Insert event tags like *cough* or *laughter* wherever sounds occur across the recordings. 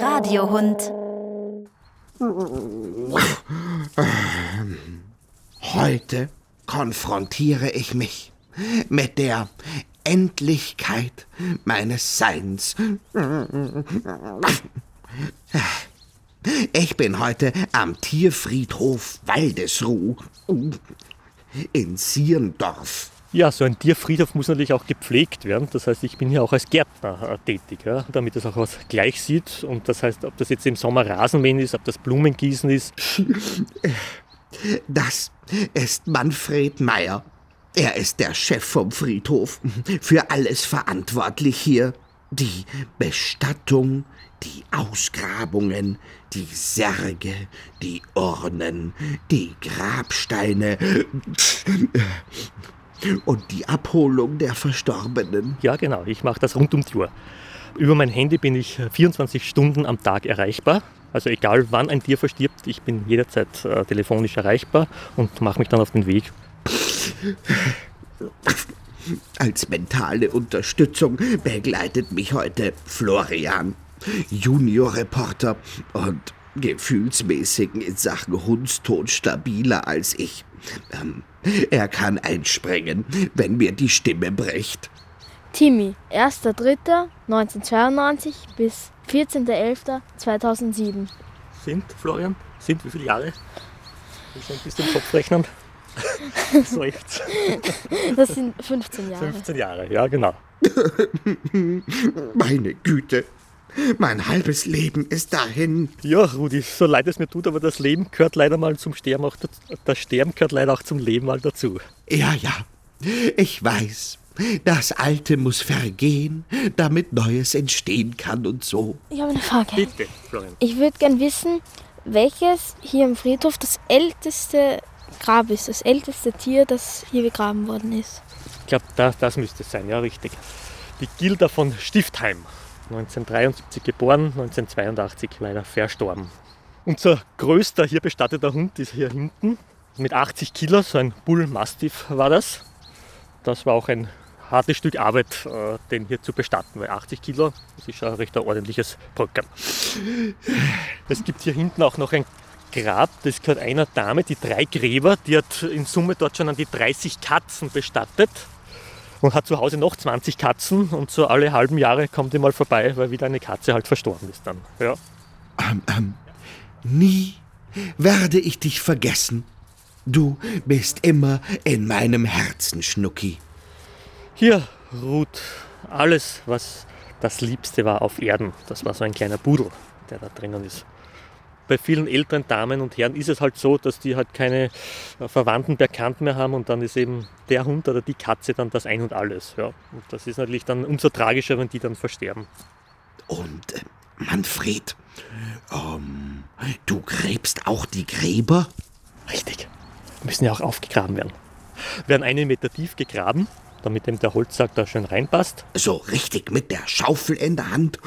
Radiohund. Heute konfrontiere ich mich mit der Endlichkeit meines Seins. Ich bin heute am Tierfriedhof Waldesruh in Sierndorf. Ja, so ein Tierfriedhof muss natürlich auch gepflegt werden. Das heißt, ich bin hier auch als Gärtner äh, tätig, ja, damit es auch was gleich sieht. Und das heißt, ob das jetzt im Sommer Rasenmähen ist, ob das Blumengießen ist. *laughs* Das ist Manfred Meyer. Er ist der Chef vom Friedhof, für alles verantwortlich hier. Die Bestattung, die Ausgrabungen, die Särge, die Urnen, die Grabsteine und die Abholung der Verstorbenen. Ja, genau, ich mache das rund um die Uhr. Über mein Handy bin ich 24 Stunden am Tag erreichbar. Also egal wann ein Tier verstirbt, ich bin jederzeit äh, telefonisch erreichbar und mache mich dann auf den Weg. Als mentale Unterstützung begleitet mich heute Florian, Juniorreporter und gefühlsmäßig in Sachen Hundstod stabiler als ich. Ähm, er kann einspringen, wenn mir die Stimme bricht. Timmy, 1.3.1992 bis 14.11.2007. Sind, Florian? Sind wie viele Jahre? Wie schon bist du im Kopf rechnen? *laughs* Seufz. Das sind 15 Jahre. 15 Jahre, ja genau. Meine Güte, mein halbes Leben ist dahin. Ja, Rudi, so leid es mir tut, aber das Leben gehört leider mal zum Sterben auch dazu. Das Sterben gehört leider auch zum Leben mal dazu. Ja, ja, ich weiß. Das Alte muss vergehen, damit Neues entstehen kann und so. Ich habe eine Frage. Bitte, Florian. Ich würde gern wissen, welches hier im Friedhof das älteste Grab ist, das älteste Tier, das hier begraben worden ist. Ich glaube, das, das müsste es sein, ja, richtig. Die Gilda von Stiftheim. 1973 geboren, 1982 leider verstorben. Unser größter hier bestatteter Hund ist hier hinten mit 80 Kilo, so ein Bull Mastiff war das. Das war auch ein hartes Stück Arbeit, äh, den hier zu bestatten, weil 80 Kilo, das ist schon ein recht ordentliches Bröckern. Es gibt hier hinten auch noch ein Grab, das gehört einer Dame, die drei Gräber, die hat in Summe dort schon an die 30 Katzen bestattet und hat zu Hause noch 20 Katzen und so alle halben Jahre kommt die mal vorbei, weil wieder eine Katze halt verstorben ist dann. Ja. Ähm, ähm, nie werde ich dich vergessen. Du bist immer in meinem Herzen, Schnucki. Hier ruht alles, was das Liebste war auf Erden. Das war so ein kleiner Pudel, der da drinnen ist. Bei vielen älteren Damen und Herren ist es halt so, dass die halt keine äh, Verwandten bekannt mehr haben und dann ist eben der Hund oder die Katze dann das Ein und Alles. Ja. Und das ist natürlich dann umso tragischer, wenn die dann versterben. Und äh, Manfred, ähm, du gräbst auch die Gräber? Richtig. Müssen ja auch aufgegraben werden. Werden einen Meter tief gegraben, damit eben der Holzsack da schön reinpasst. So richtig mit der Schaufel in der Hand.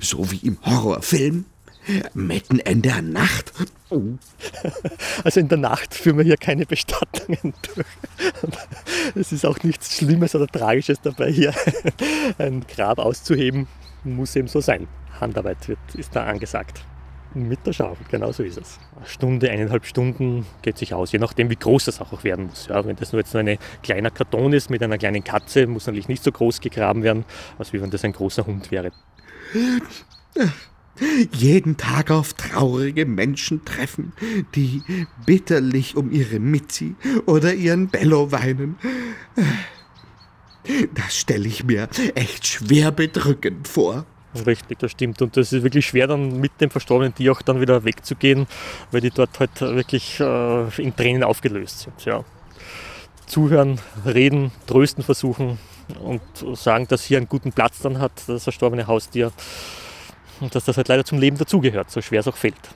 So wie im Horrorfilm. Mitten in der Nacht. *laughs* Also in der Nacht führen wir hier keine Bestattungen durch. *laughs* Es ist auch nichts Schlimmes oder Tragisches dabei, hier *laughs* ein Grab auszuheben. Muss eben so sein. Handarbeit wird, ist da angesagt. Mit der Schaufel, genau so ist es. Eine Stunde, eineinhalb Stunden geht sich aus, je nachdem, wie groß das auch werden muss. Ja, wenn das nur jetzt nur ein kleiner Karton ist mit einer kleinen Katze, muss natürlich nicht so groß gegraben werden, als wie wenn das ein großer Hund wäre. Jeden Tag auf traurige Menschen treffen, die bitterlich um ihre Mitzi oder ihren Bello weinen. Das stelle ich mir echt schwer bedrückend vor. Richtig, das stimmt. Und das ist wirklich schwer, dann mit dem verstorbenen Tier auch dann wieder wegzugehen, weil die dort halt wirklich äh, in Tränen aufgelöst sind. Ja. Zuhören, reden, trösten versuchen und sagen, dass hier einen guten Platz dann hat, das verstorbene Haustier. Und dass das halt leider zum Leben dazugehört, so schwer es auch fällt.